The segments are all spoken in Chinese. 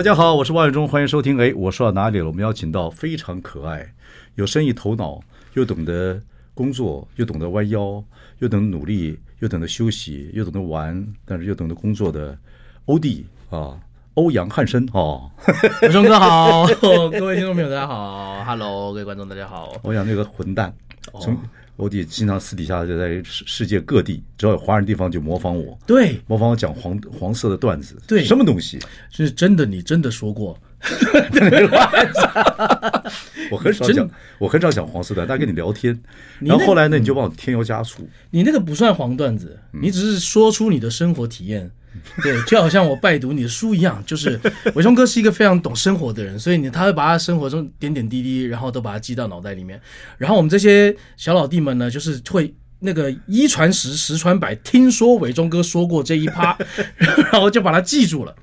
大家好，我是王伟忠，欢迎收听。哎，我说到哪里了？我们邀请到非常可爱、有生意头脑，又懂得工作，又懂得弯腰，又懂得努力，又懂得休息，又懂得玩，但是又懂得工作的欧弟啊，欧阳汉生哦。伟忠哥好，各位听众朋友大家好，Hello，各位观众大家好。欧阳那个混蛋，从。欧弟经常私底下就在世世界各地，只要有华人地方就模仿我，对，模仿我讲黄黄色的段子，对，什么东西？是真的，你真的说过。我很少讲，我很少讲黄色段，但跟你聊天，然后后来呢，你就帮我添油加醋。你那个不算黄段子，你只是说出你的生活体验。对，就好像我拜读你的书一样，就是 伟忠哥是一个非常懂生活的人，所以你他会把他生活中点点滴滴，然后都把它记到脑袋里面。然后我们这些小老弟们呢，就是会那个一传十，十传百，听说伟忠哥说过这一趴，然后就把它记住了。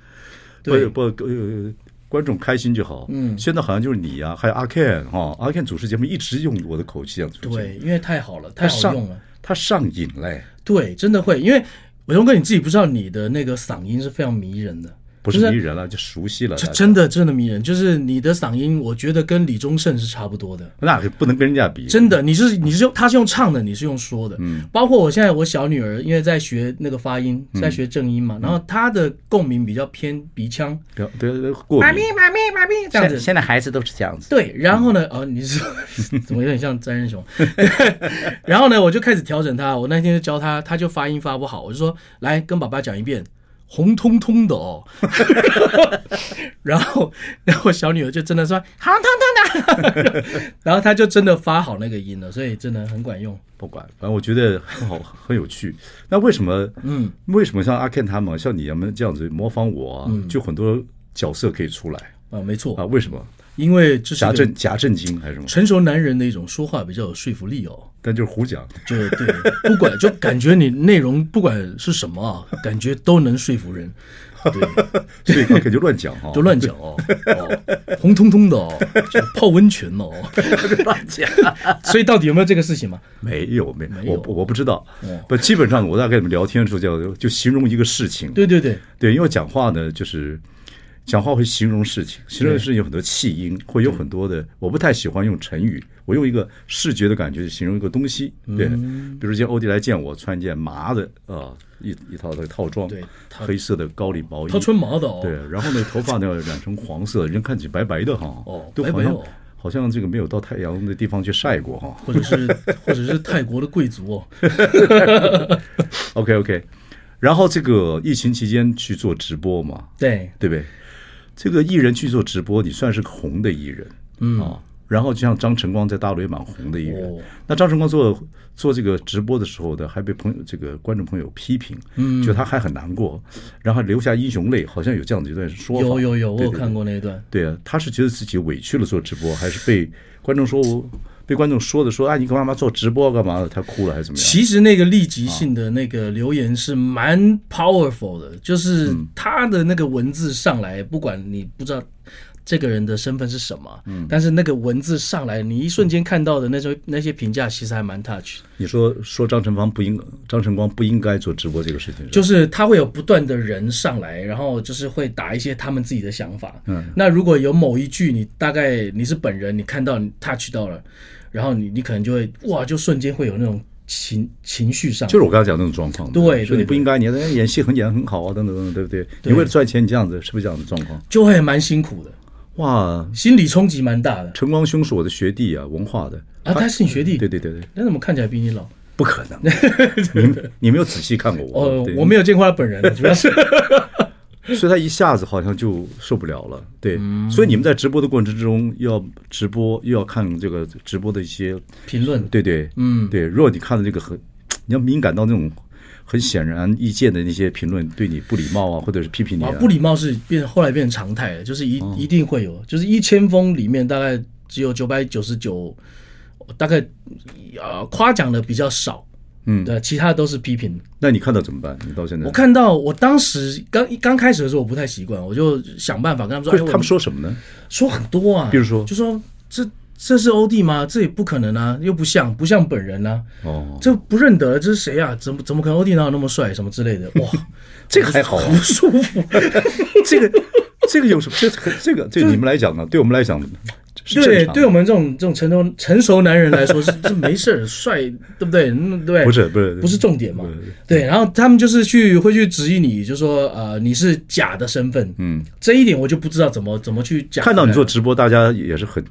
对，不不、呃，观众开心就好。嗯，现在好像就是你呀、啊，还有阿 Ken 哈、哦，阿 Ken 主持节目一直用我的口气这样子。对，因为太好了，太好用了，他上瘾嘞。对，真的会，因为。伟忠哥，你自己不知道你的那个嗓音是非常迷人的，不是迷人了，就熟悉了。就真的真的迷人，就是你的嗓音，我觉得跟李宗盛是差不多的。那不能跟人家比。真的，你是你是用他是用唱的，你是用说的。嗯。包括我现在我小女儿，因为在学那个发音，在学正音嘛，然后她的共鸣比较偏鼻腔。对对过敏。妈咪妈咪妈咪这样子。现在孩子都是这样子。对，然后呢？哦，你是 怎么有点像詹仁雄？然后呢，我就开始调整他。我那天就教他，他就发音发不好，我就说来跟爸爸讲一遍。红彤彤的哦，然后，然后小女儿就真的说红彤彤的，然后她就真的发好那个音了，所以真的很管用。不管，反正我觉得很好，很有趣。那为什么？嗯，为什么像阿 Ken 他们，像你们这样子模仿我，啊，就很多角色可以出来啊？没错啊，为什么？因为这是假正假正经还是什么？成熟男人的一种说话比较有说服力哦。但就是胡讲，就对，不管就感觉你内容不管是什么啊，感觉都能说服人。对，所以可就乱讲哈，就乱讲哦，红彤彤的哦，泡温泉哦，乱讲。所以到底有没有这个事情嘛？没有，没没有，我我不知道。不，基本上我在跟你们聊天的时候，叫就形容一个事情。对对对对，因为讲话呢，就是。讲话会形容事情，形容的事情有很多气音，会有很多的。我不太喜欢用成语，我用一个视觉的感觉去形容一个东西。对，比如今天欧弟来见我，穿一件麻的啊，一一套的套装，黑色的高领毛衣，他穿麻的哦。对，然后呢，头发呢染成黄色，人看起来白白的哈。哦，都好像好像这个没有到太阳的地方去晒过哈，或者是或者是泰国的贵族哦。OK OK，然后这个疫情期间去做直播嘛，对对不对？这个艺人去做直播，你算是红的艺人，嗯啊，然后就像张晨光在大陆也蛮红的艺人。哦、那张晨光做做这个直播的时候呢，还被朋友这个观众朋友批评，嗯，就他还很难过，然后留下英雄泪，好像有这样的一段说法。有有有，我有看过那一段。对啊，他是觉得自己委屈了做直播，还是被观众说我？被观众说的说，啊，你干嘛做直播干嘛的？他哭了还是怎么样？其实那个立即性的那个留言是蛮 powerful 的，就是他的那个文字上来，不管你不知道这个人的身份是什么，嗯，但是那个文字上来，你一瞬间看到的那些那些评价，其实还蛮 touch。你说说张晨芳不应张晨光不应该做直播这个事情，就是他会有不断的人上来，然后就是会打一些他们自己的想法。嗯，那如果有某一句你大概你是本人，你看到你 touch 到了。然后你你可能就会哇，就瞬间会有那种情情绪上，就是我刚才讲那种状况。对，说你不应该，你演戏很演很好啊，等等等等，对不对？你为了赚钱，你这样子是不是这样的状况？就会蛮辛苦的，哇，心理冲击蛮大的。晨光兄是我的学弟啊，文化的啊，他是你学弟？对对对对，那怎么看起来比你老？不可能，你你没有仔细看过我哦，我没有见过他本人，主要是。所以他一下子好像就受不了了，对。所以你们在直播的过程之中，又要直播又要看这个直播的一些评论，对对，嗯，对。如果你看的这个很，你要敏感到那种很显然意见的那些评论对你不礼貌啊，或者是批评你啊，不礼貌是变后来变成常态了，就是一、哦、一定会有，就是一千封里面大概只有九百九十九，大概呃夸奖的比较少。嗯，对，其他都是批评。那你看到怎么办？你到现在，我看到，我当时刚刚开始的时候，我不太习惯，我就想办法跟他们说。他们说什么呢？说很多啊，比如说，就说这这是欧弟吗？这也不可能啊，又不像，不像本人啊。哦，这不认得，这是谁啊？怎么怎么可能欧弟哪有那么帅？什么之类的？哇，这个还好，好舒服。这个这个有什么？这这个对你们来讲呢？对我们来讲。对，对我们这种这种成熟成熟男人来说 是是没事儿，帅，对不对？嗯，对，不是不是不是重点嘛？对，然后他们就是去会去质疑你，就说呃你是假的身份，嗯，这一点我就不知道怎么怎么去讲。看到你做直播，大家也是很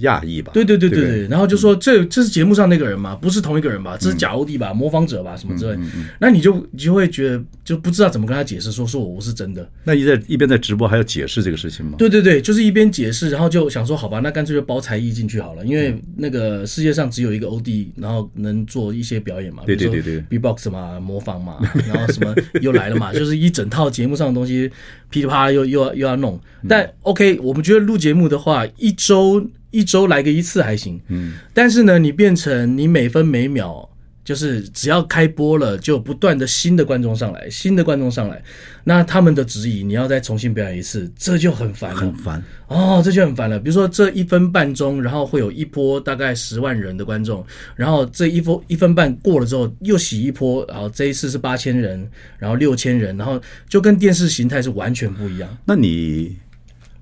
讶异吧？对对对对对，然后就说这这是节目上那个人吗？不是同一个人吧？这是假欧弟吧？模仿者吧？什么之类？那你就你就会觉得就不知道怎么跟他解释，说说我不是真的。那你在一边在直播还要解释这个事情吗？对对对，就是一边解释，然后就想说好吧，那干脆就包才艺进去好了，因为那个世界上只有一个欧弟，然后能做一些表演嘛，对对对对，B-box 嘛，模仿嘛，然后什么又来了嘛，就是一整套节目上的东西噼里啪啦又又要又要弄。但 OK，我们觉得录节目的话，一周一周来个一次还行，嗯，但是呢，你变成你每分每秒。就是只要开播了，就不断的新的观众上来，新的观众上来，那他们的质疑你要再重新表演一次，这就很烦了，很烦哦，这就很烦了。比如说这一分半钟，然后会有一波大概十万人的观众，然后这一波一分半过了之后又洗一波，然后这一次是八千人，然后六千人，然后就跟电视形态是完全不一样。那你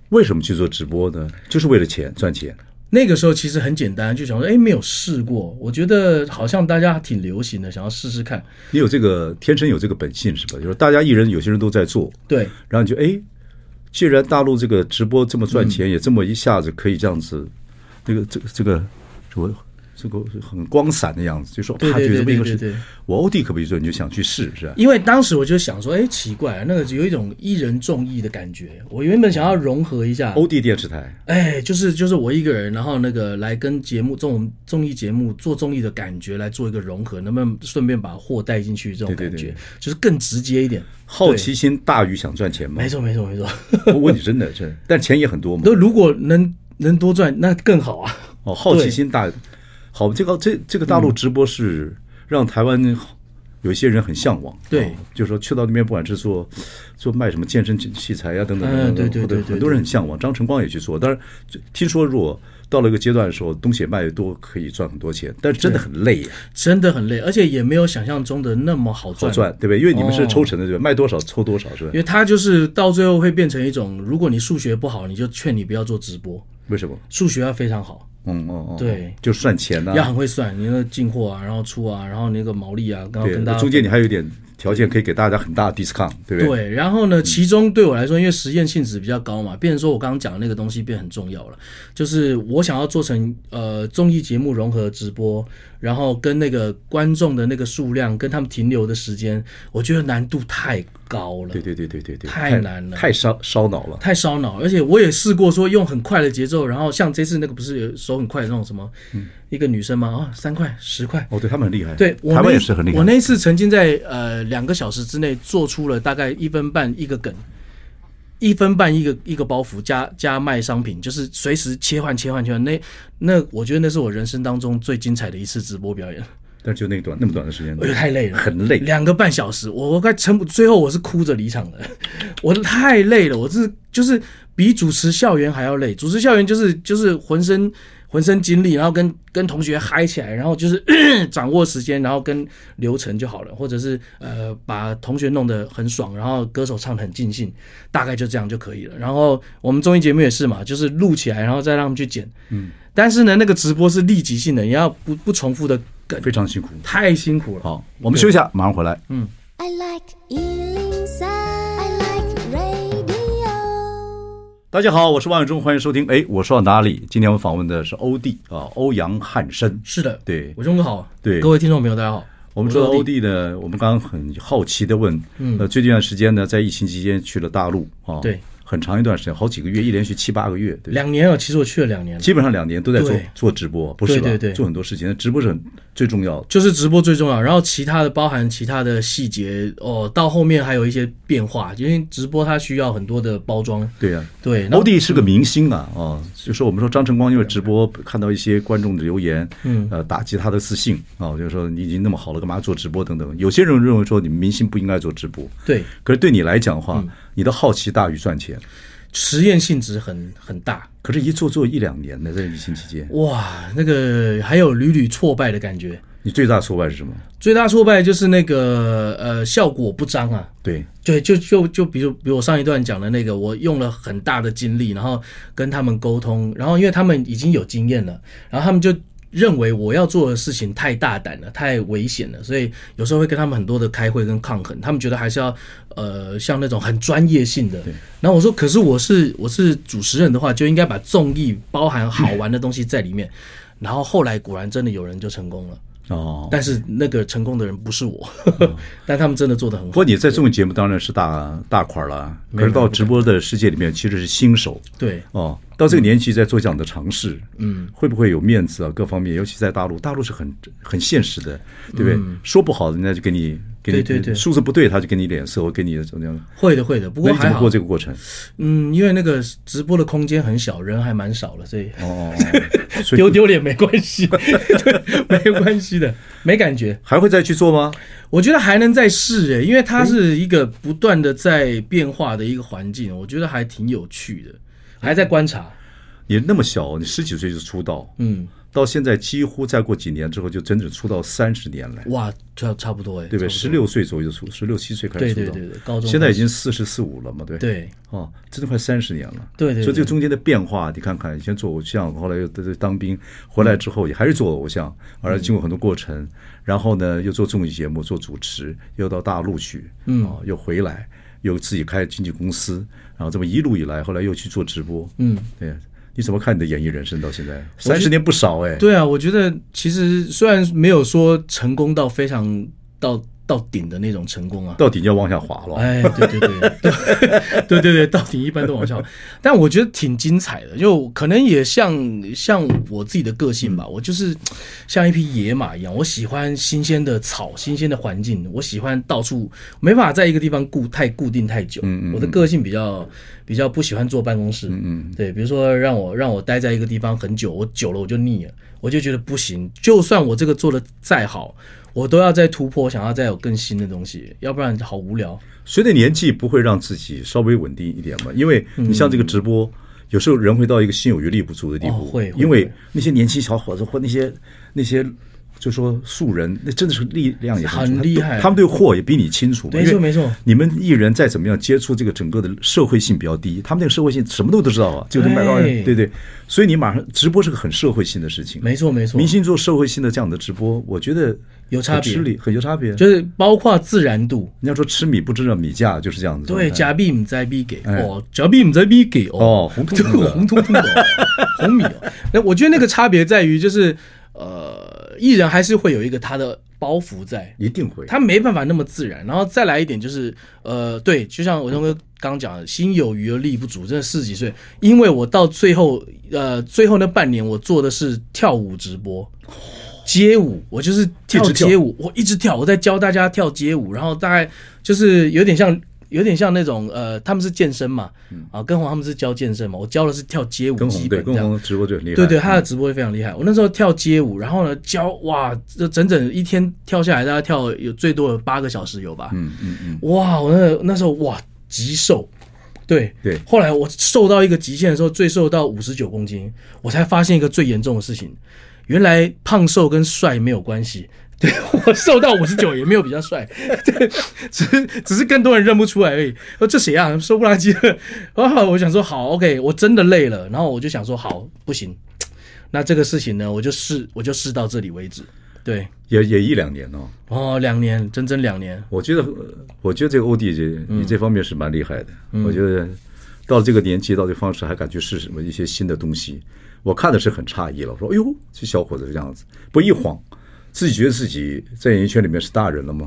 为什么去做直播呢？就是为了钱，赚钱。那个时候其实很简单，就想说，哎，没有试过，我觉得好像大家挺流行的，想要试试看。你有这个天生有这个本性是吧？就是大家艺人有些人都在做，对，然后你就哎，既然大陆这个直播这么赚钱，嗯、也这么一下子可以这样子，这个这个这个我。这个很光闪的样子，就说他觉得这么一个事，我欧弟可不可以做？你就想去试，是吧？因为当时我就想说，哎，奇怪，那个有一种一人综艺的感觉。我原本想要融合一下欧弟电视台，哎，就是就是我一个人，然后那个来跟节目这种综艺节目做综艺的感觉来做一个融合，能不能顺便把货带进去？这种感觉就是更直接一点。好奇心大于想赚钱吗？没错，没错，没错。我问你，真的，真的，但钱也很多嘛。那如果能能多赚，那更好啊。哦，好奇心大。好，这个这这个大陆直播是让台湾有一些人很向往，对、哦，就是说去到那边，不管是做做卖什么健身器材呀、啊、等等等等，对对对，很多人很向往。张晨光也去做，但是听说如果到了一个阶段的时候，东西卖的多，可以赚很多钱，但是真的很累，真的很累，而且也没有想象中的那么好赚，好赚，对不对？因为你们是抽成的，对吧？卖多少抽多少，是吧？因为他就是到最后会变成一种，如果你数学不好，你就劝你不要做直播。为什么？数学要非常好。嗯嗯嗯，对，就算钱呐，要很会算，你那进货啊，然后出啊，然后那个毛利啊，刚刚跟大家中间你还有一点条件可以给大家很大的 discount，对不对？对，然后呢，其中对我来说，因为实验性质比较高嘛，变成说我刚刚讲的那个东西变很重要了，就是我想要做成呃综艺节目融合直播。然后跟那个观众的那个数量，跟他们停留的时间，我觉得难度太高了。对对对对对对，太难了，太烧烧脑了，太烧脑。而且我也试过说用很快的节奏，然后像这次那个不是有手很快的那种什么，嗯、一个女生吗？啊、哦，三块十块。哦，对他们很厉害。对，台湾也是很厉害。我那一次曾经在呃两个小时之内做出了大概一分半一个梗。一分半一个一个包袱加加卖商品，就是随时切换切换切换。那那我觉得那是我人生当中最精彩的一次直播表演。但就那短那么短的时间，我觉得太累了，很累，两个半小时，我我快撑不，最后我是哭着离场的。我太累了，我是就是比主持校园还要累。主持校园就是就是浑身。浑身精力，然后跟跟同学嗨起来，然后就是 掌握时间，然后跟流程就好了，或者是呃把同学弄得很爽，然后歌手唱得很尽兴，大概就这样就可以了。然后我们综艺节目也是嘛，就是录起来，然后再让他们去剪。嗯，但是呢，那个直播是立即性的，你要不不重复的梗，非常辛苦，太辛苦了。好，我们休息一下，马上回来。嗯。I like 大家好，我是万永忠，欢迎收听。哎，我说到哪里？今天我们访问的是欧弟啊，欧阳汉生。是的，对，我忠哥好。对，各位听众朋友，大家好。我们说到欧弟呢，我们刚刚很好奇的问，呃，最近一段时间呢，在疫情期间去了大陆啊，对，很长一段时间，好几个月，一连续七八个月，对，两年啊，其实我去了两年，基本上两年都在做做直播，不是吧？对对对做很多事情，那直播是很最重要的。就是直播最重要，然后其他的包含其他的细节哦，到后面还有一些变化，因为直播它需要很多的包装，对呀、啊，对。欧弟是个明星啊，哦，就说我们说张晨光因为直播看到一些观众的留言，嗯，呃，打击他的自信啊、哦，就是说你已经那么好了，干嘛做直播等等。有些人认为说你们明星不应该做直播，对。可是对你来讲的话，嗯、你的好奇大于赚钱。实验性质很很大，可是，一做做一两年的在疫情期间，哇，那个还有屡屡挫败的感觉。你最大挫败是什么？最大挫败就是那个呃，效果不彰啊。对对，就就就比如比如我上一段讲的那个，我用了很大的精力，然后跟他们沟通，然后因为他们已经有经验了，然后他们就。认为我要做的事情太大胆了，太危险了，所以有时候会跟他们很多的开会跟抗衡。他们觉得还是要呃像那种很专业性的。然后我说，可是我是我是主持人的话，就应该把综艺包含好玩的东西在里面。然后后来果然真的有人就成功了。哦，但是那个成功的人不是我，哦、但他们真的做的很好。不过你在综艺节目当然是大大块了，可是到直播的世界里面其实是新手。对，哦，到这个年纪在做这样的尝试，嗯，会不会有面子啊？各方面，尤其在大陆，大陆是很很现实的，对不对？嗯、说不好，人家就给你。对对对，数字不对，他就给你脸色，我给你怎么样？会的会的，不过还好。过这个过程？嗯，因为那个直播的空间很小，人还蛮少的，所以哦，丢丢脸没关系，对，没关系的，没感觉。还会再去做吗？我觉得还能再试诶，因为它是一个不断的在变化的一个环境，我觉得还挺有趣的，还在观察。你那么小，你十几岁就出道，嗯。到现在几乎再过几年之后，就整整出道三十年了。哇，差差不多哎，对不对？十六岁左右出，十六七岁开始出道，对对对对，高中现在已经四十四五了嘛，对对，哦，真的快三十年了。对对，所以这个中间的变化，你看看，以前做偶像，后来又在当兵，回来之后也还是做偶像，而经过很多过程，然后呢又做综艺节目做主持，又到大陆去，嗯，又回来，又自己开经纪公司，然后这么一路以来，后来又去做直播，嗯，对。你怎么看你的演艺人生到现在三十年不少哎？对啊，我觉得其实虽然没有说成功到非常到。到顶的那种成功啊，到顶就要往下滑了。哎，对对对，对对对，到顶一般都往下滑。但我觉得挺精彩的，就可能也像像我自己的个性吧，我就是像一匹野马一样，我喜欢新鲜的草，新鲜的环境，我喜欢到处没法在一个地方固太固定太久。嗯嗯，我的个性比较比较不喜欢坐办公室。嗯嗯，对，比如说让我让我待在一个地方很久，我久了我就腻了，我就觉得不行。就算我这个做的再好。我都要再突破，想要再有更新的东西，要不然好无聊。随着年纪，不会让自己稍微稳定一点吗？因为你像这个直播，嗯、有时候人会到一个心有余力不足的地步。哦、会，会，因为那些年轻小伙子或那些那些。就说素人，那真的是力量也很，很厉害，他们对货也比你清楚。没错没错，你们艺人再怎么样接触这个整个的社会性比较低，他们那个社会性什么都都知道啊，就是买到人，对对。所以你马上直播是个很社会性的事情。没错没错，明星做社会性的这样的直播，我觉得有差别，吃力很有差别，就是包括自然度。你要说吃米不知道米价，就是这样子。对，假币唔在币给哦，假币唔在币给哦，红彤彤的红彤彤的红米哦。那我觉得那个差别在于就是呃。艺人还是会有一个他的包袱在，一定会，他没办法那么自然。然后再来一点就是，呃，对，就像伟忠哥刚讲的，心有余而力不足，真的四十几岁，因为我到最后，呃，最后那半年我做的是跳舞直播，街舞，我就是跳街舞，我一直跳，我在教大家跳街舞，然后大概就是有点像。有点像那种呃，他们是健身嘛，啊，跟红他们是教健身嘛，我教的是跳街舞基本这样。跟红直播就很厉害。对对，他的直播也非常厉害。我那时候跳街舞，然后呢教哇，这整整一天跳下来，大家跳有最多有八个小时有吧？嗯嗯嗯。哇，我那那时候哇极瘦，对对。后来我瘦到一个极限的时候，最瘦到五十九公斤，我才发现一个最严重的事情，原来胖瘦跟帅没有关系。对，我瘦到五十九也没有比较帅，对，只是只是更多人认不出来而已。说这谁啊？瘦不拉几的。然 后我想说好，OK，我真的累了。然后我就想说好，不行，那这个事情呢，我就试，我就试到这里为止。对，也也一两年哦。哦，两年，整整两年。我觉得，我觉得这个欧弟这你这方面是蛮厉害的。嗯、我觉得到这个年纪，到这个方式还敢去试什么一些新的东西，我看的是很诧异了。我说，哎呦，这小伙子这样子，不一晃。自己觉得自己在演艺圈里面是大人了吗？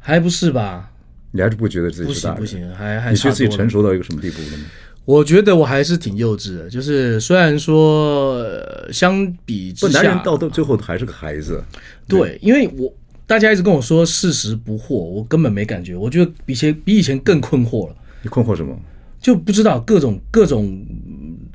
还不是吧？你还是不觉得自己是大人？不行，不行，还还你觉得自己成熟到一个什么地步了吗？我觉得我还是挺幼稚的，就是虽然说、呃、相比之下，男人到到最后还是个孩子。对，对因为我大家一直跟我说事实不惑，我根本没感觉，我觉得比前比以前更困惑了。你困惑什么？就不知道各种各种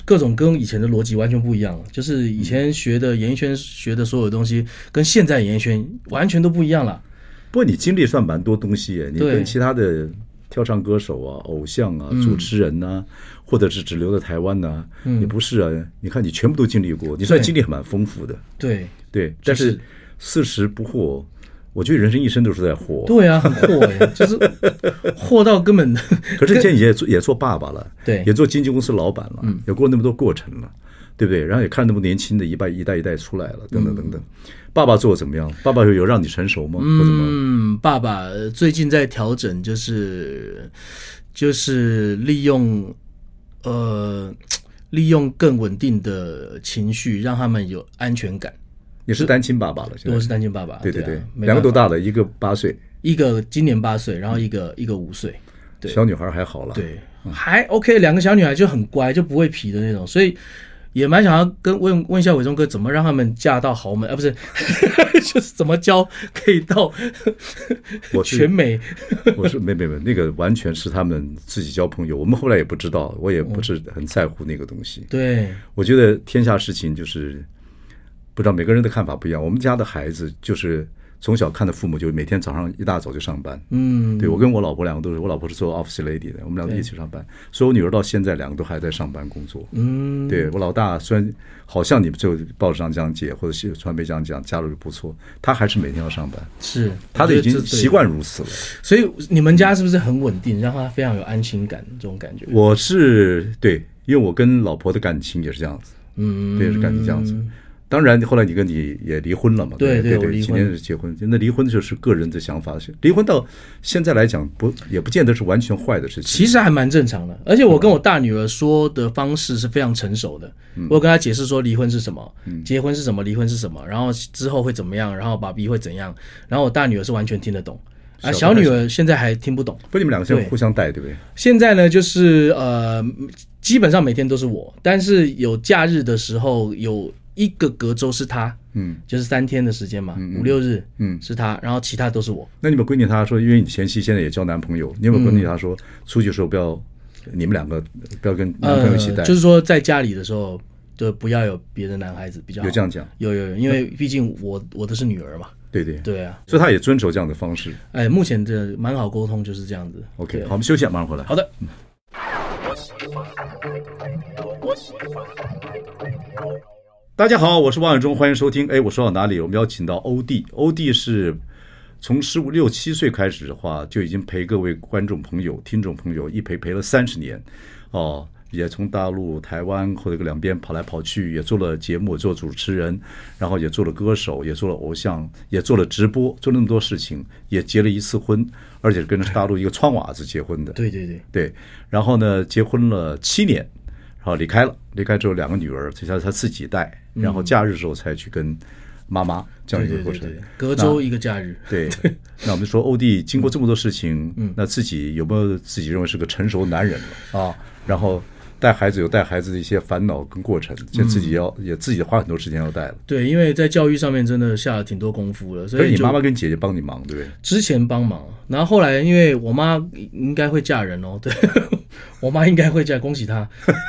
各种跟以前的逻辑完全不一样了，就是以前学的演艺圈学的所有东西，跟现在演艺圈完全都不一样了。不过你经历算蛮多东西耶，你跟其他的。跳唱歌手啊，偶像啊，主持人呐、啊，嗯、或者是只留在台湾呐、啊，嗯、你不是啊？你看你全部都经历过，你算经历还蛮丰富的。对对，但是四十不惑，我觉得人生一生都是在活。对啊，很惑哎，就是惑到根本。可是现在也做也做爸爸了，对，也做经纪公司老板了，嗯，也过那么多过程了，对不对？然后也看那么年轻的一代一代一代出来了，等等等等。嗯爸爸做怎么样？爸爸有让你成熟吗？嗯，爸爸最近在调整，就是就是利用呃 利用更稳定的情绪，让他们有安全感。你是单亲爸爸了，现在我是单亲爸爸。对对对，两个多大了？一个八岁，一个今年八岁，然后一个一个五岁。对，小女孩还好了，对，还 OK，两个小女孩就很乖，就不会皮的那种，所以。也蛮想要跟问问一下伟忠哥，怎么让他们嫁到豪门啊？不是，就是怎么教可以到我全美？我说没没没，那个完全是他们自己交朋友。我们后来也不知道，我也不是很在乎那个东西。对，我觉得天下事情就是不知道每个人的看法不一样。我们家的孩子就是。从小看的父母就每天早上一大早就上班，嗯，对，我跟我老婆两个都是，我老婆是做 office lady 的，我们两个一起上班，所以我女儿到现在两个都还在上班工作，嗯，对，我老大虽然好像你们就报纸上这样写或者是传媒这样讲，家里不错，他还是每天要上班，是，他的已经习惯如此了，所以你们家是不是很稳定，让他非常有安心感这种感觉？我是对，因为我跟老婆的感情也是这样子，嗯，对，是感情这样子。当然，后来你跟你也离婚了嘛？对对对，今年是结婚。那离婚就是个人的想法。离婚到现在来讲，不也不见得是完全坏的事情。其实还蛮正常的。而且我跟我大女儿说的方式是非常成熟的。我跟她解释说离婚是什么，结婚是什么，离婚是什么，然后之后会怎么样，然后爸比会怎样。然后我大女儿是完全听得懂，啊，小女儿现在还听不懂。不，你们两个现在互相带，对不对？现在呢，就是呃，基本上每天都是我，但是有假日的时候有。一个隔周是他，嗯，就是三天的时间嘛，五六日，嗯，是他，然后其他都是我。那你们规定他说，因为你前妻现在也交男朋友，你有没有规定他说，出去的时候不要你们两个不要跟男朋友一起带？就是说在家里的时候就不要有别的男孩子比较好。有这样讲？有有有，因为毕竟我我的是女儿嘛。对对对啊，所以他也遵守这样的方式。哎，目前这蛮好沟通，就是这样子。OK，好，我们休息下，马上回来。好的。大家好，我是王永忠，欢迎收听。哎，我说到哪里？我们邀请到欧弟，欧弟是从十五六七岁开始的话，就已经陪各位观众朋友、听众朋友一陪陪了三十年，哦，也从大陆、台湾或者个两边跑来跑去，也做了节目，做主持人，然后也做了歌手，也做了偶像，也做了直播，做那么多事情，也结了一次婚，而且是跟着大陆一个窗娃子结婚的。对对对对，然后呢，结婚了七年。哦，离开了，离开之后两个女儿，他他自己带，然后假日的时候才去跟妈妈这样一个过程。对对对对，隔周一个假日。对，那我们说欧弟经过这么多事情，嗯，那自己有没有自己认为是个成熟男人了啊？然后。带孩子有带孩子的一些烦恼跟过程，就自己要也自己花很多时间要带了。对，因为在教育上面真的下了挺多功夫了，所以你妈妈跟姐姐帮你忙，对不对？之前帮忙，然后后来因为我妈应该会嫁人哦，对，我妈应该会嫁，恭喜她。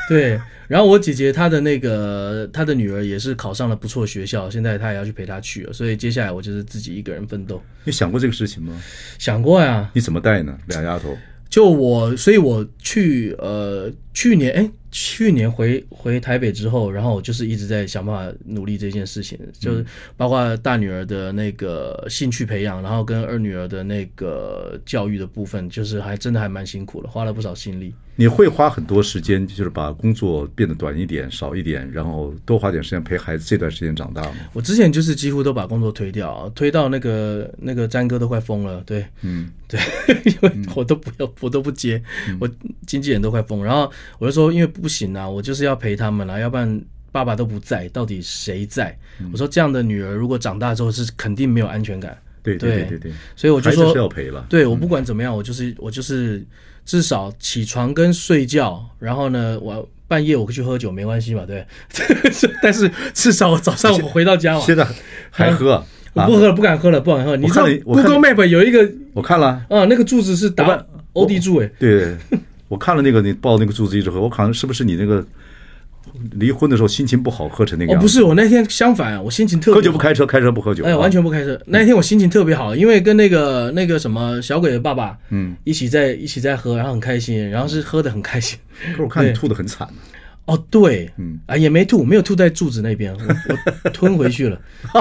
对，然后我姐姐她的那个她的女儿也是考上了不错学校，现在她也要去陪她去了，所以接下来我就是自己一个人奋斗。你想过这个事情吗？想过呀。你怎么带呢？俩丫头。就我，所以我去呃，去年哎，去年回回台北之后，然后我就是一直在想办法努力这件事情，就是包括大女儿的那个兴趣培养，然后跟二女儿的那个教育的部分，就是还真的还蛮辛苦的，花了不少心力。你会花很多时间，就是把工作变得短一点、少一点，然后多花点时间陪孩子这段时间长大吗？我之前就是几乎都把工作推掉，推到那个那个詹哥都快疯了。对，嗯，对，因为我都不要，我都不接，嗯、我经纪人都快疯。然后我就说，因为不行啊，我就是要陪他们啊，要不然爸爸都不在，到底谁在？嗯、我说这样的女儿如果长大之后是肯定没有安全感。对对对对对，所以我就说是要陪了。对，我不管怎么样，我就是我就是。至少起床跟睡觉，然后呢，我半夜我去喝酒没关系嘛，对。但是至少我早上我回到家嘛，现在还喝？我不喝了，不敢喝了，不敢喝。你看 Google Map 有一个，我看了啊，那个柱子是打 O D 柱诶。对，我看了那个你抱那个柱子一直喝，我看是不是你那个？离婚的时候心情不好，喝成那个样子。哦，不是，我那天相反，我心情特别好。喝酒不开车，开车不喝酒。哎，完全不开车。那天我心情特别好，因为跟那个那个什么小鬼的爸爸，嗯，一起在一起在喝，然后很开心，然后是喝的很开心。可是我看你吐的很惨。哦，对，嗯，啊，也没吐，没有吐在柱子那边，我我吞回去了。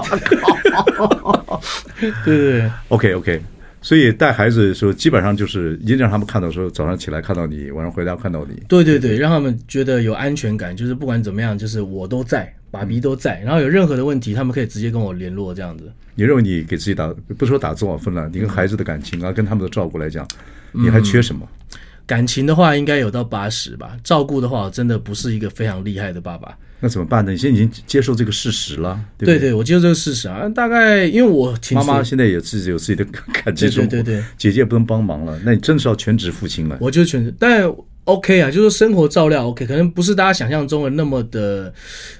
对对对，OK OK。所以带孩子的时候，基本上就是一定让他们看到说，早上起来看到你，晚上回家看到你。对对对，让他们觉得有安全感，就是不管怎么样，就是我都在，爸比都在，然后有任何的问题，他们可以直接跟我联络，这样子。你认为你给自己打，不说打多少分了，你跟孩子的感情啊，跟他们的照顾来讲，你还缺什么？嗯，感情的话，应该有到八十吧。照顾的话，我真的不是一个非常厉害的爸爸。那怎么办呢？你现在已经接受这个事实了，对不对？对对，我接受这个事实啊。大概因为我妈妈现在也自己有自己的感情生活，对对对对，姐姐也不能帮忙了。那你真是要全职父亲了。我就全职，但 OK 啊，就是生活照料 OK，可能不是大家想象中的那么的。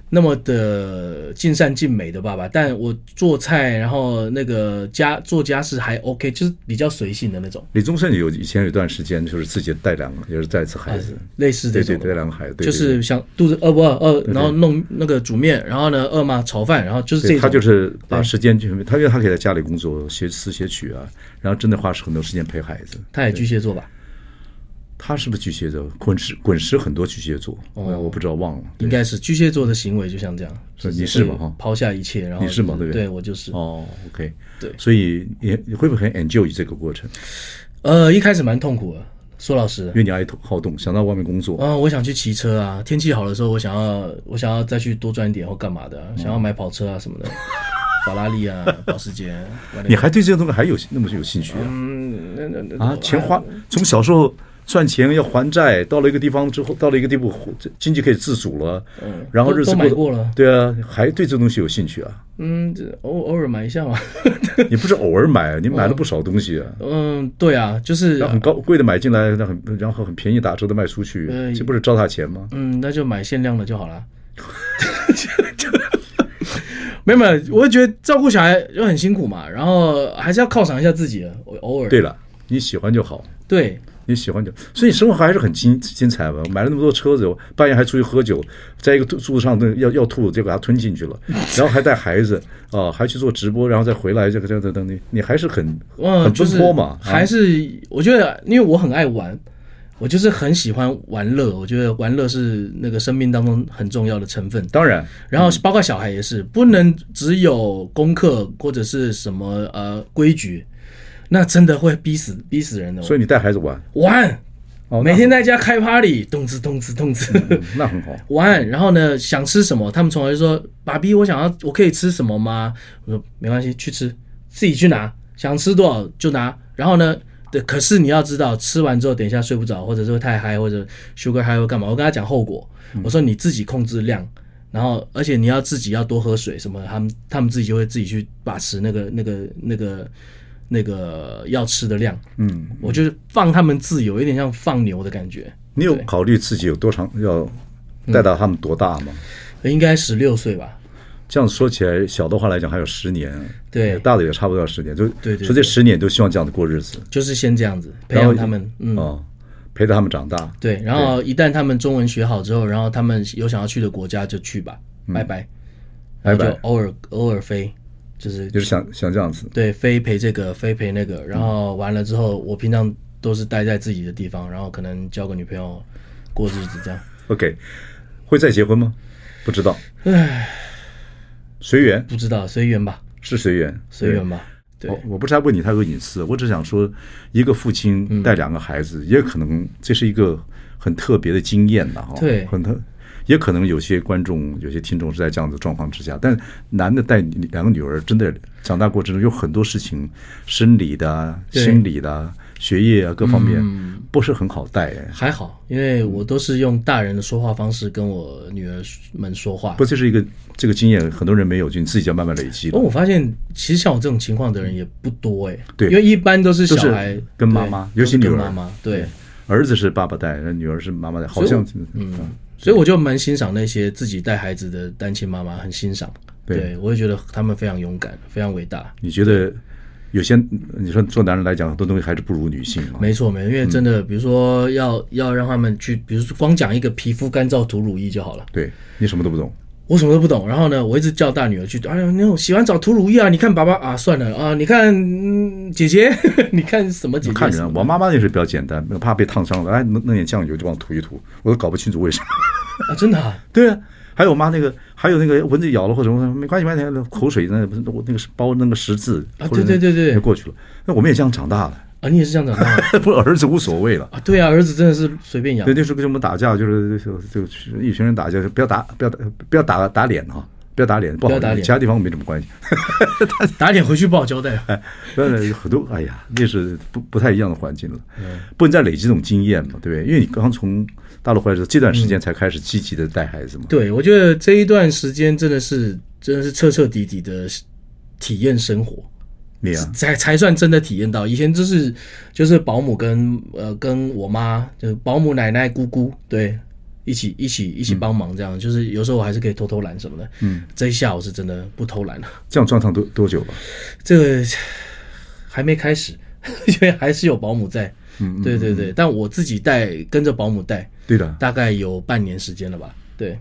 那么的尽善尽美的爸爸，但我做菜，然后那个家做家事还 OK，就是比较随性的那种。李宗盛有以前有一段时间，就是自己带两个，也是带一次孩子，类似这种，对对，带两个孩子，就是想肚子饿不饿饿，然后弄那个煮面，然后呢饿嘛炒饭，然后就是这种。他就是把时间就他因为他可以在家里工作写词写曲啊，然后真的花很多时间陪孩子。他也巨蟹座吧？他是不是巨蟹座？滚石滚石很多巨蟹座，哦，我不知道忘了，应该是巨蟹座的行为就像这样。是你是吗？哈，抛下一切，然后、你是吗？对不对？对我就是。哦，OK，对，所以你你会不会很 enjoy 这个过程？呃，一开始蛮痛苦的，苏老实的，因为你爱好动，想到外面工作。啊、呃，我想去骑车啊，天气好的时候，我想要我想要再去多赚一点或干嘛的、啊嗯，想要买跑车啊什么的，法拉利啊，保时捷。你还对这些东西还有那么有兴趣啊？嗯，那那那啊，钱花从小时候。赚钱要还债，到了一个地方之后，到了一个地步，经济可以自主了。嗯，然后日子过，过了，对啊，还对这东西有兴趣啊？嗯，偶偶尔买一下嘛。你不是偶尔买，你买了不少东西啊。嗯，对啊，就是很高贵的买进来，那很然后很便宜打折的卖出去，这不是糟蹋钱吗？嗯，那就买限量的就好了。没有没有，我会觉得照顾小孩又很辛苦嘛，然后还是要犒赏一下自己的，偶尔。对了，你喜欢就好。对。你喜欢就，所以你生活还是很精精彩吧？买了那么多车子，半夜还出去喝酒，在一个柱子上要要吐，就把它吞进去了，然后还带孩子啊，还去做直播，然后再回来，这个这个等你，你还是很很奔波嘛？还是我觉得，因为我很爱玩，我就是很喜欢玩乐，我觉得玩乐是那个生命当中很重要的成分。当然，然后包括小孩也是，不能只有功课或者是什么呃规矩。那真的会逼死逼死人的，所以你带孩子玩玩，哦，每天在家开 party，动次动次动次，那很好玩。然后呢，想吃什么，他们从来就说：“爸比，我想要，我可以吃什么吗？”我说：“没关系，去吃，自己去拿，想吃多少就拿。”然后呢，对，可是你要知道，吃完之后等一下睡不着，或者是太嗨，或者 sugar high 会干嘛？我跟他讲后果，我说你自己控制量，然后而且你要自己要多喝水，什么他们他们自己就会自己去把持那个那个那个。那个要吃的量，嗯，我就是放他们自由，有点像放牛的感觉。你有考虑自己有多长要带到他们多大吗？嗯、应该十六岁吧。这样说起来，小的话来讲还有十年，对，大的也差不多要十年，就对，对，所以这十年都希望这样子过日子，就是先这样子培养他们，嗯，哦、陪着他们长大。对，然后一旦他们中文学好之后，然后他们有想要去的国家就去吧，嗯、拜拜，拜就，偶尔偶尔飞。就是就是想想这样子，对，非陪这个，非陪那个，然后完了之后，我平常都是待在自己的地方，然后可能交个女朋友，过日子这样。OK，会再结婚吗？不知道，唉，随缘，不知道，随缘吧，是随缘，随缘吧。对，我我不是在问你太多隐私，我只想说，一个父亲带两个孩子，嗯，也可能这是一个很特别的经验的哈，对，很特。也可能有些观众、有些听众是在这样的状况之下，但男的带两个女儿，真的长大过程中有很多事情，生理的、心理的、学业啊各方面，不是很好带。哎，还好，因为我都是用大人的说话方式跟我女儿们说话。不，这是一个这个经验，很多人没有，就你自己要慢慢累积。不过我发现，其实像我这种情况的人也不多哎。对，因为一般都是小孩跟妈妈，尤其女儿妈妈。对。儿子是爸爸带，女儿是妈妈带，好像嗯，所以我就蛮欣赏那些自己带孩子的单亲妈妈，很欣赏。对，对我也觉得他们非常勇敢，非常伟大。你觉得有些你说做男人来讲，很多东西还是不如女性啊？没错，没错，因为真的，比如说要要让他们去，比如说光讲一个皮肤干燥涂乳液就好了。对，你什么都不懂。我什么都不懂，然后呢，我一直叫大女儿去。哎呀，那洗完澡涂乳液啊！你看爸爸啊，算了啊，你看、嗯、姐姐，你看什么姐姐？看人，我妈妈那是比较简单，怕被烫伤了，哎，弄弄点酱油就帮我涂一涂，我都搞不清楚为什么。啊，真的？啊？对啊，还有我妈那个，还有那个蚊子咬了或者什么，没关系，没关系，口水那不是我那个包那个十字啊，对对对对，就过去了。那我们也这样长大了。啊，你也是这样长大的？不，儿子无所谓了啊。对啊，儿子真的是随便养。对，那时候跟我们打架，就是就就一群人打架，不要打，不要打，不要打打脸哈。不要打脸，不好打脸，其他地方没什么关系。打脸回去不好交代。哎，很多，哎呀，那是不不太一样的环境了。不能再累积这种经验嘛，对不对？因为你刚从大陆回来的时候，这段时间才开始积极的带孩子嘛。对，我觉得这一段时间真的是真的是彻彻底底的体验生活，没有才才算真的体验到。以前就是就是保姆跟呃跟我妈，就保姆奶奶姑姑对。一起一起一起帮忙，这样、嗯、就是有时候我还是可以偷偷懒什么的。嗯，这一下我是真的不偷懒了。这样状况多多久了？这个还没开始，因为还是有保姆在。嗯，对对对，但我自己带跟着保姆带，对的，大概有半年时间了吧。对，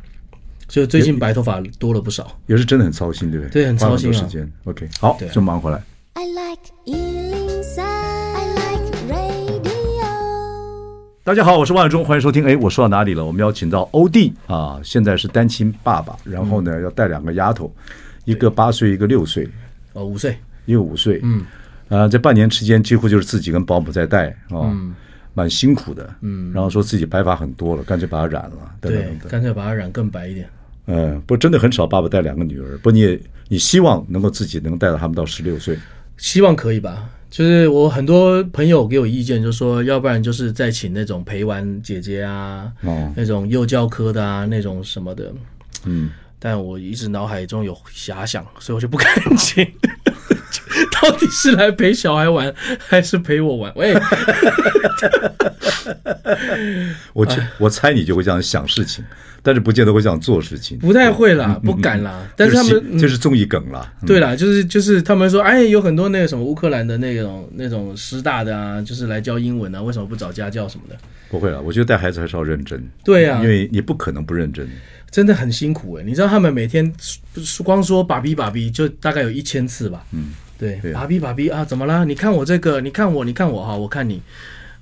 所以最近白头发多了不少。也是真的很操心，对不对？对，很操心啊。时间 OK，好，就忙回来。I like 大家好，我是万忠，欢迎收听。哎，我说到哪里了？我们邀请到欧弟啊，现在是单亲爸爸，然后呢、嗯、要带两个丫头，一个八岁，一个六岁，哦，五岁，一个五岁。嗯，啊，这半年期间几乎就是自己跟保姆在带啊，嗯、蛮辛苦的。嗯，然后说自己白发很多了，干脆把它染了。等等等等对，干脆把它染更白一点。嗯，不，真的很少爸爸带两个女儿。不，你也你希望能够自己能带到他们到十六岁，希望可以吧？就是我很多朋友给我意见，就说要不然就是再请那种陪玩姐姐啊，哦、那种幼教科的啊，那种什么的。嗯，但我一直脑海中有遐想，所以我就不敢请。到底是来陪小孩玩，还是陪我玩？喂，我我猜你就会这样想事情。但是不见得会这样做事情，不太会啦，不敢啦。嗯、但是他们就是综艺梗啦，嗯、对啦，就是就是他们说，哎，有很多那个什么乌克兰的那种那种师大的啊，就是来教英文啊，为什么不找家教什么的？不会啦，我觉得带孩子还是要认真。对呀、啊，因为你不可能不认真，真的很辛苦哎、欸。你知道他们每天光说爸比爸比就大概有一千次吧？嗯，对，爸比爸比啊，怎么啦？你看我这个，你看我，你看我哈，我看你。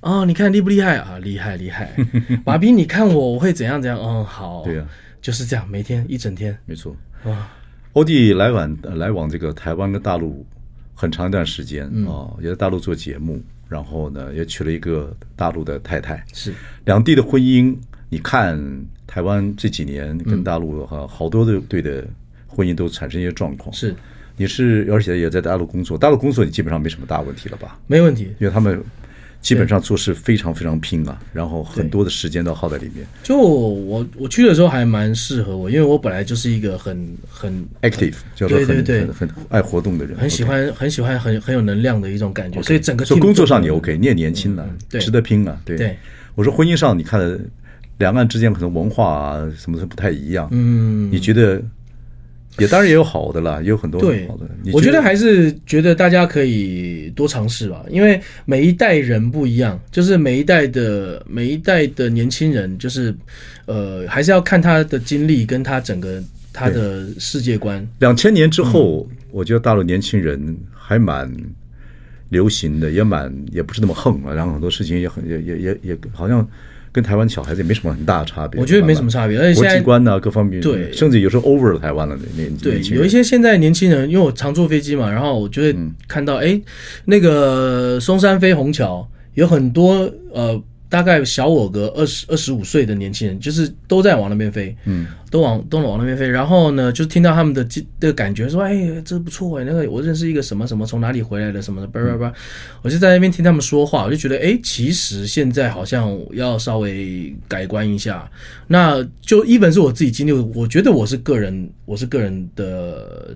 哦，你看厉不厉害啊？厉害厉害，爸比，你看我，我会怎样怎样？嗯，好，对啊，就是这样，每天一整天，没错。哇，欧弟来往来往这个台湾跟大陆很长一段时间啊、嗯哦，也在大陆做节目，然后呢，也娶了一个大陆的太太。是两地的婚姻，你看台湾这几年跟大陆哈、嗯、好多的对的婚姻都产生一些状况。是，你是而且也在大陆工作，大陆工作你基本上没什么大问题了吧？没问题，因为他们。基本上做事非常非常拼啊，然后很多的时间都耗在里面。就我我去的时候还蛮适合我，因为我本来就是一个很很 active，叫做很很很爱活动的人，很喜欢很喜欢很很有能量的一种感觉。所以整个说工作上你 OK，你也年轻了，值得拼啊。对，我说婚姻上你看两岸之间可能文化啊什么的不太一样，嗯，你觉得？也当然也有好的啦，也有很多很好的。对，我觉得还是觉得大家可以多尝试吧，因为每一代人不一样，就是每一代的每一代的年轻人，就是呃，还是要看他的经历跟他整个他的世界观。两千年之后，嗯，我觉得大陆年轻人还蛮流行的，也蛮也不是那么横了，然后很多事情也很也也也也好像。跟台湾小孩子也没什么很大的差别，我觉得没什么差别，而且国际观呢、啊，各方面对，甚至有时候 over 了台湾了那那对，有一些现在年轻人，因为我常坐飞机嘛，然后我就会看到，哎、嗯，那个松山飞虹桥有很多呃。大概小我个二十二十五岁的年轻人，就是都在往那边飞，嗯，都往都往那边飞。然后呢，就听到他们的的感觉，说：“哎，这不错哎，那个我认识一个什么什么从哪里回来的什么的，叭叭叭。”我就在那边听他们说话，我就觉得，哎，其实现在好像要稍微改观一下。那就一本是我自己经历，我觉得我是个人，我是个人的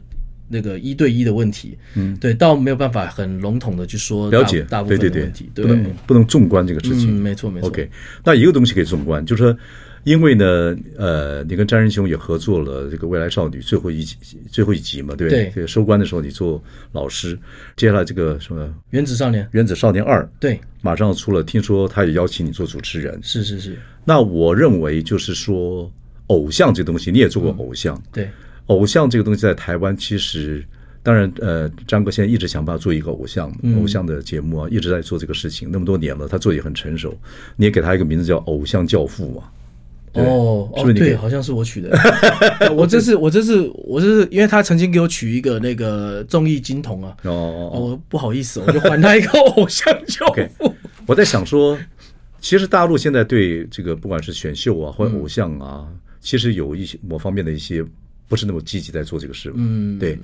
那个一对一的问题，嗯，对，倒没有办法很笼统的去说了解大部分的问题，对对对，不能不能纵观这个事情，没错没错。OK，那一个东西可以纵观，就是说。因为呢，呃，你跟詹仁雄也合作了这个《未来少女》最后一集，最后一集嘛，对不对？对。收官的时候，你做老师。接下来这个什么《原子少年》？《原子少年二》对，马上要出了。听说他也邀请你做主持人。是是是。那我认为就是说，偶像这东西，你也做过偶像。嗯、对。偶像这个东西在台湾，其实当然，呃，张哥现在一直想办法做一个偶像、嗯、偶像的节目啊，一直在做这个事情，那么多年了，他做的也很成熟。你也给他一个名字叫“偶像教父”嘛。哦哦，对，好像是我取的。我这是我这是我这是因为他曾经给我取一个那个综艺金童啊。哦哦，不好意思，我就还他一个偶像教父。我在想说，其实大陆现在对这个不管是选秀啊或者偶像啊，嗯、其实有一些某方面的一些不是那么积极在做这个事。嗯，对。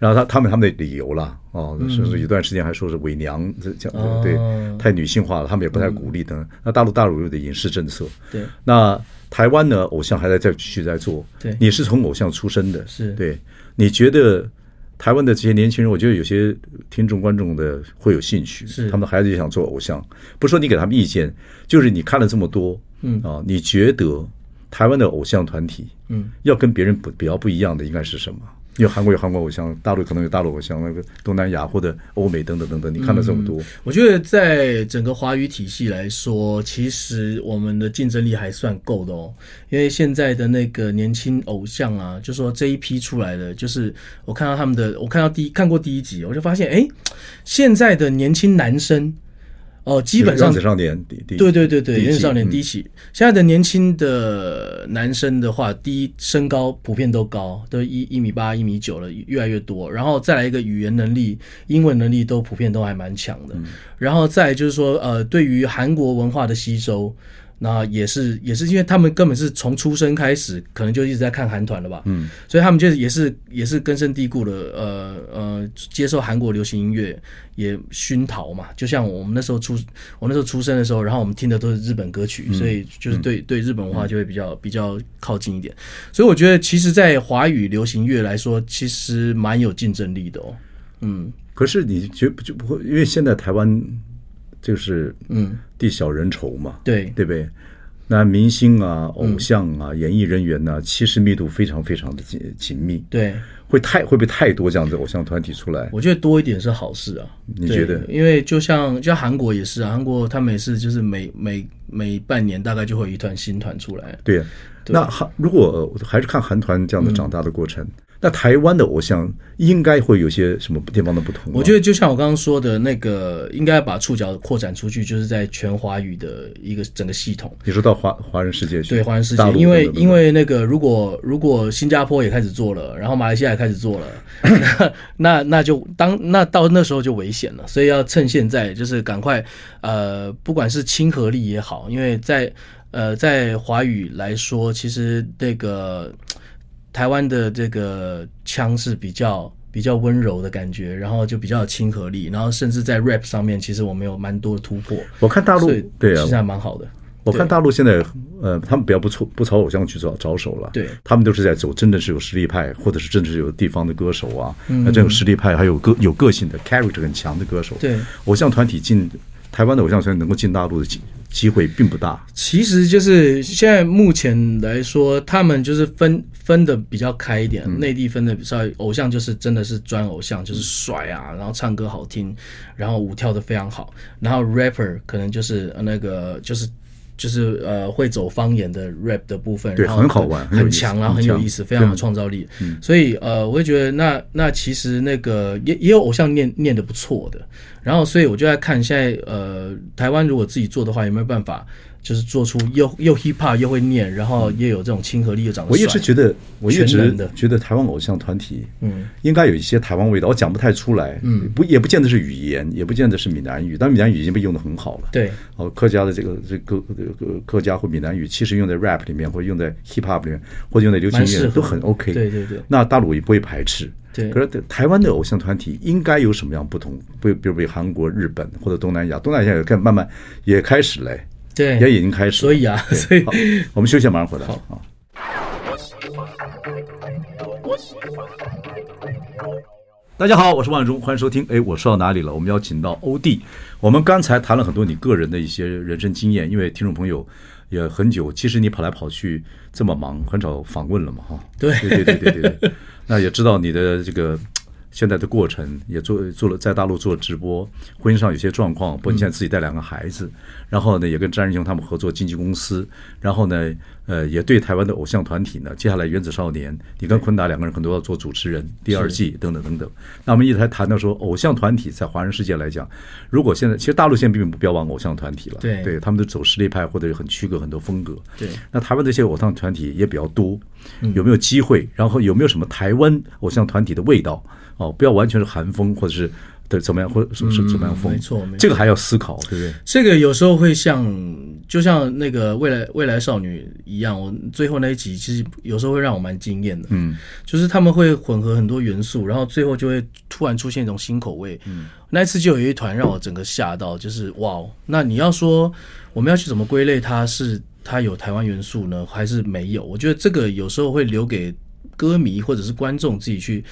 然后他他们他们的理由啦，哦，甚至有段时间还说是伪娘这讲对，太女性化了，他们也不太鼓励等。嗯、那大陆大陆有的影视政策，对，那。台湾呢，偶像还在在继续在做。对，你是从偶像出身的，是对。你觉得台湾的这些年轻人，我觉得有些听众观众的会有兴趣，是他们的孩子也想做偶像。不是说你给他们意见，就是你看了这么多，嗯啊，你觉得台湾的偶像团体，嗯，要跟别人不比较不一样的应该是什么？因为韩国有韩国偶像，大陆可能有大陆偶像，那个东南亚或者欧美等等等等，你看了这么多，嗯，我觉得在整个华语体系来说，其实我们的竞争力还算够的哦。因为现在的那个年轻偶像啊，就说这一批出来的，就是我看到他们的，我看到第一看过第一集，我就发现，哎，现在的年轻男生。哦，基本上少年，对对对对，原子少年第一期，现在的年轻的男生的话，第一身高普遍都高，都一一米八、一米九了，越来越多。然后再来一个语言能力，英文能力都普遍都还蛮强的。然后再就是说，呃，对于韩国文化的吸收。那也是，也是因为他们根本是从出生开始，可能就一直在看韩团了吧，嗯，所以他们就也是也是根深蒂固的，呃呃，接受韩国流行音乐也熏陶嘛。就像我们那时候出，我那时候出生的时候，然后我们听的都是日本歌曲，嗯、所以就是对、嗯、对日本文化就会比较比较靠近一点。所以我觉得，其实，在华语流行乐来说，其实蛮有竞争力的哦。嗯，可是你觉就不会，因为现在台湾。就是嗯，地小人稠嘛，嗯、对对不对？那明星啊、偶像啊、嗯、演艺人员呢、啊，其实密度非常非常的紧紧密。对，会太会不会太多这样的偶像团体出来？我觉得多一点是好事啊。你觉得？因为就像就像韩国也是啊，韩国他们也是就是每每每半年大概就会有一团新团出来。对，对那韩如果还是看韩团这样的长大的过程。嗯那台湾的偶像应该会有些什么地方的不同？我觉得就像我刚刚说的那个，应该把触角扩展出去，就是在全华语的一个整个系统。你说到华华人世界去？对，华人世界，因为因为那个，如果如果新加坡也开始做了，然后马来西亚也开始做了，那那那就当那到那时候就危险了。所以要趁现在，就是赶快呃，不管是亲和力也好，因为在呃在华语来说，其实那个。台湾的这个腔是比较比较温柔的感觉，然后就比较有亲和力，然后甚至在 rap 上面，其实我们有蛮多的突破。我看大陆对啊，其实还蛮好的。我看大陆现在呃，他们比较不朝不朝偶像去着着手了，对，他们都是在走真的是有实力派，或者是真的是有地方的歌手啊，那这种实力派还有个有个性的 character 很强的歌手，对，偶像团体进台湾的偶像团体能够进大陆的。机会并不大，其实就是现在目前来说，他们就是分分的比较开一点，嗯、内地分的比较，偶像就是真的是专偶像，就是帅啊，然后唱歌好听，然后舞跳的非常好，然后 rapper 可能就是那个就是。就是呃会走方言的 rap 的部分，对，然后很好玩，很强啊，很有意思，非常有创造力。嗯，所以呃，我会觉得那那其实那个也也有偶像念念的不错的，然后所以我就在看现在呃台湾如果自己做的话，有没有办法？就是做出又又 hip hop 又会念，然后又有这种亲和力又长得帅。我一直觉得，我一直觉得台湾偶像团体，嗯，应该有一些台湾味道。我讲不太出来，嗯，不也不见得是语言，也不见得是闽南语，但闽南语已经被用的很好了。对，哦，客家的这个这个客家或闽南语，其实用在 rap 里面，或者用在 hip hop 里面，或者用在流行音乐都很 OK。对对对。那大陆也不会排斥。对。可是台湾的偶像团体应该有什么样不同？不，比如比韩国、日本或者东南亚，东南亚也开慢慢也开始嘞。对，也已经开始，所以啊，所以我们休息，马上回来。好。好大家好，我是万忠，欢迎收听。哎，我说到哪里了？我们邀请到欧弟。我们刚才谈了很多你个人的一些人生经验，因为听众朋友也很久，其实你跑来跑去这么忙，很少访问了嘛，哈。对对对对对对，那也知道你的这个。现在的过程也做做了，在大陆做直播，婚姻上有些状况，不过你现在自己带两个孩子，然后呢，也跟詹仁雄他们合作经纪公司，然后呢，呃，也对台湾的偶像团体呢，接下来原子少年，你跟坤达两个人可能都要做主持人，第二季等等等等。那我们一直还谈到说，偶像团体在华人世界来讲，如果现在其实大陆现在并不标榜偶像团体了，对，对他们都走实力派或者很区隔很多风格，对。那台湾这些偶像团体也比较多，有没有机会？然后有没有什么台湾偶像团体的味道？哦，不要完全是寒风，或者是对怎么样，或者是是怎么样风？没错，没错，这个还要思考，对不对？这个有时候会像，就像那个未来未来少女一样，我最后那一集其实有时候会让我蛮惊艳的。嗯，就是他们会混合很多元素，然后最后就会突然出现一种新口味。嗯，那一次就有一团让我整个吓到，就是哇，那你要说我们要去怎么归类它是它有台湾元素呢，还是没有？我觉得这个有时候会留给歌迷或者是观众自己去。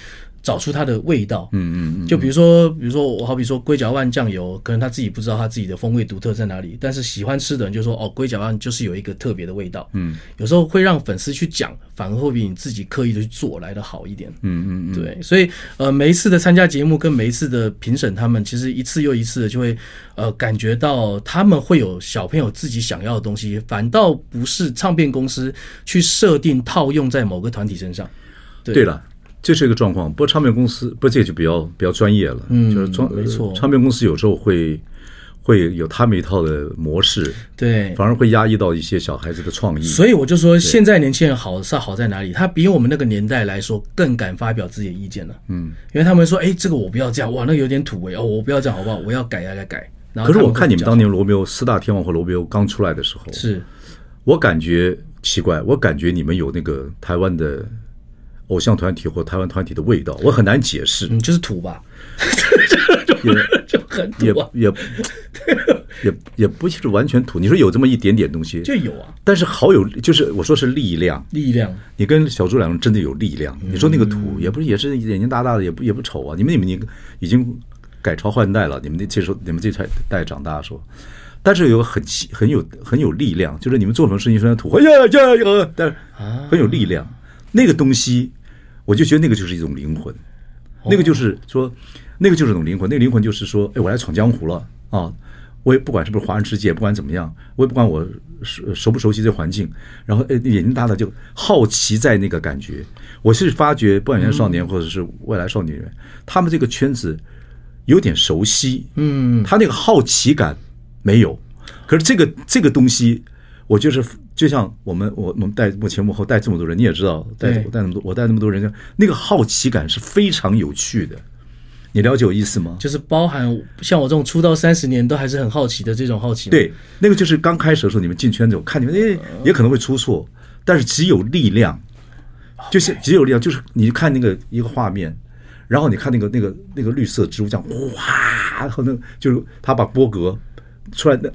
找出它的味道，嗯嗯嗯，就比如说，比如说我好比说龟甲万酱油，可能他自己不知道他自己的风味独特在哪里，但是喜欢吃的人就说哦，龟甲万就是有一个特别的味道，嗯，有时候会让粉丝去讲，反而会比你自己刻意的去做来的好一点，嗯嗯嗯，对，所以呃，每一次的参加节目跟每一次的评审，他们其实一次又一次的就会呃感觉到他们会有小朋友自己想要的东西，反倒不是唱片公司去设定套用在某个团体身上，对，对了。这是一个状况，不过唱片公司不，这就比较比较专业了，嗯，就是专没错。唱片公司有时候会会有他们一套的模式，对，反而会压抑到一些小孩子的创意。所以我就说，现在年轻人好是好在哪里？他比我们那个年代来说更敢发表自己的意见了，嗯，因为他们说，哎，这个我不要这样，哇，那个有点土味哦，我不要这样，好不好？我要改呀，改改。然后，可是我看你们当年罗密欧四大天王和罗密欧刚出来的时候，是我感觉奇怪，我感觉你们有那个台湾的。偶像团体或台湾团体的味道，我很难解释。嗯，就是土吧，也 就很土啊，也也也也不是完全土。你说有这么一点点东西，就有啊。但是好有，就是我说是力量，力量。你跟小猪两个人真的有力量。你说那个土也不是，也是眼睛大大的，也不也不丑啊。你们你们你已经改朝换代了，你们那这时候你们这代代长大的时候，但是有很很有很有力量，就是你们做什么事情虽然土，哎呀呀呀，但是很有力量。那个东西。我就觉得那个就是一种灵魂，那个就是说，那个就是一种灵魂。那个灵魂就是说，哎，我来闯江湖了啊！我也不管是不是华人世界，不管怎么样，我也不管我熟熟不熟悉这环境。然后，哎，眼睛大大就好奇在那个感觉。我是发觉，不管原少年或者是未来少女人，他们这个圈子有点熟悉，嗯，他那个好奇感没有。可是这个这个东西，我就是。就像我们我我们带幕前幕后带这么多人，你也知道带我带那么多我带那么多人，那个好奇感是非常有趣的。你了解我意思吗？就是包含像我这种出道三十年都还是很好奇的这种好奇。对，那个就是刚开始的时候你们进圈子，我看你们诶也可能会出错，但是只有力量，就是只有力量，就是你看那个一个画面，然后你看那个那个那个绿色植物这样哗，然后那就是他把波格出来的。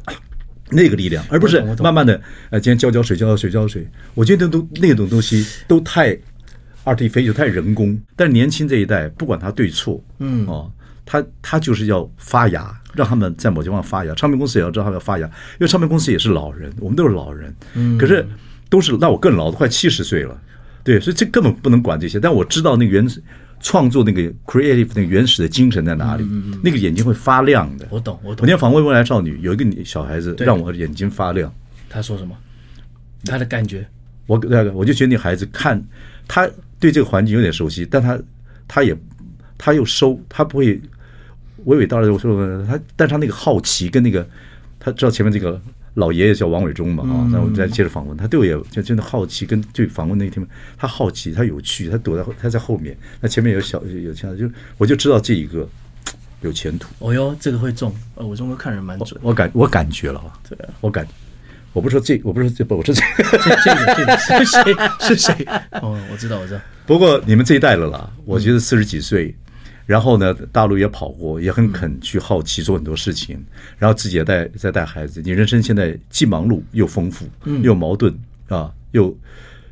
那个力量，而不是慢慢的，呃，今天浇浇水，浇浇水，浇水。我觉得都那种东西都太 artificial，太人工。但是年轻这一代，不管他对错，嗯，哦，他他就是要发芽，让他们在某地方发芽。唱片公司也要知道他们要发芽，因为唱片公司也是老人，我们都是老人，嗯，可是都是那我更老，都快七十岁了，对，所以这根本不能管这些。但我知道那个原创作那个 creative 那个原始的精神在哪里？嗯嗯、那个眼睛会发亮的。我懂，我懂。我那天访问未来少女，有一个小孩子让我眼睛发亮。他说什么？他的感觉？我那个，我就觉得那孩子看他对这个环境有点熟悉，但他他也他又收，他不会娓娓道来。我说他，但是他那个好奇跟那个，他知道前面这个。老爷爷叫王伟忠嘛啊，那我们再接着访问他，对我也就真的好奇，跟对访问那一天，他好奇，他有趣，他躲在他在后面，那前面有小有像就我就知道这一个有前途。哦哟，这个会中，呃，伟忠哥看人蛮准，我感我感觉了哈，对，我感，我不是说这，我不说这，不我说这个这这这是谁是谁？哦，我知道我知道。不过你们这一代了啦，我觉得四十几岁。然后呢，大陆也跑过，也很肯去好奇做很多事情，嗯、然后自己也带在带孩子。你人生现在既忙碌又丰富，又矛盾啊，又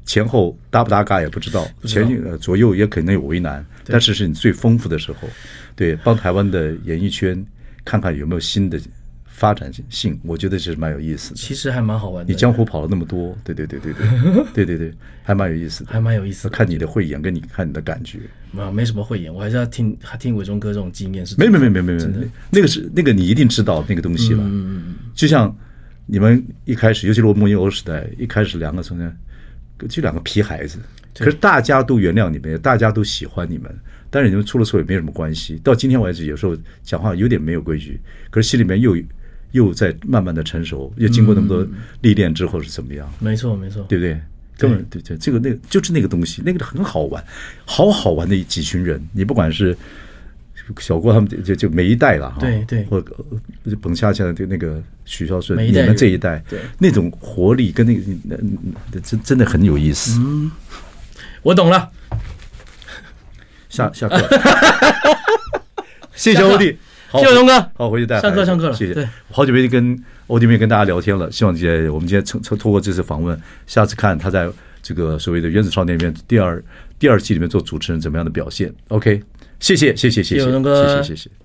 前后搭不搭嘎也不知道，不知道前呃左右也可能有为难，但是是你最丰富的时候，对，帮台湾的演艺圈看看有没有新的。发展性我觉得是蛮有意思的。其实还蛮好玩的。你江湖跑了那么多对对对对对对对对还蛮有意思的。还蛮有意思看你的慧眼跟你看你的感觉。啊没什么慧眼我还是要听还听伟忠哥这种经验是没有没有没有没有那个是那个你一定知道那个东西了嗯嗯嗯。就像你们一开始尤其罗姆尼欧时代一开始两个中间就两个皮孩子可是大家都原谅你们大家都喜欢你们但是你们出了错也没什么关系。到今天为止有时候讲话有点没有规矩可是心里面又又在慢慢的成熟，又经过那么多历练之后是怎么样？没错，没错，对不对？根本对对，这个那个就是那个东西，那个很好玩，好好玩的几群人。你不管是小郭他们，就就每一代了哈，对对，或彭恰恰的那个许孝顺，你们这一代，对那种活力跟那个那那真真的很有意思。嗯，我懂了。下下课，谢谢欧弟。谢谢龙哥，好，回去带。上课上课了，谢谢。好久没跟欧弟妹跟大家聊天了，希望今天我们今天通通过这次访问，下次看他在这个所谓的《原子少年》里面第二第二季里面做主持人怎么样的表现。OK，谢谢谢谢谢谢，谢谢谢谢。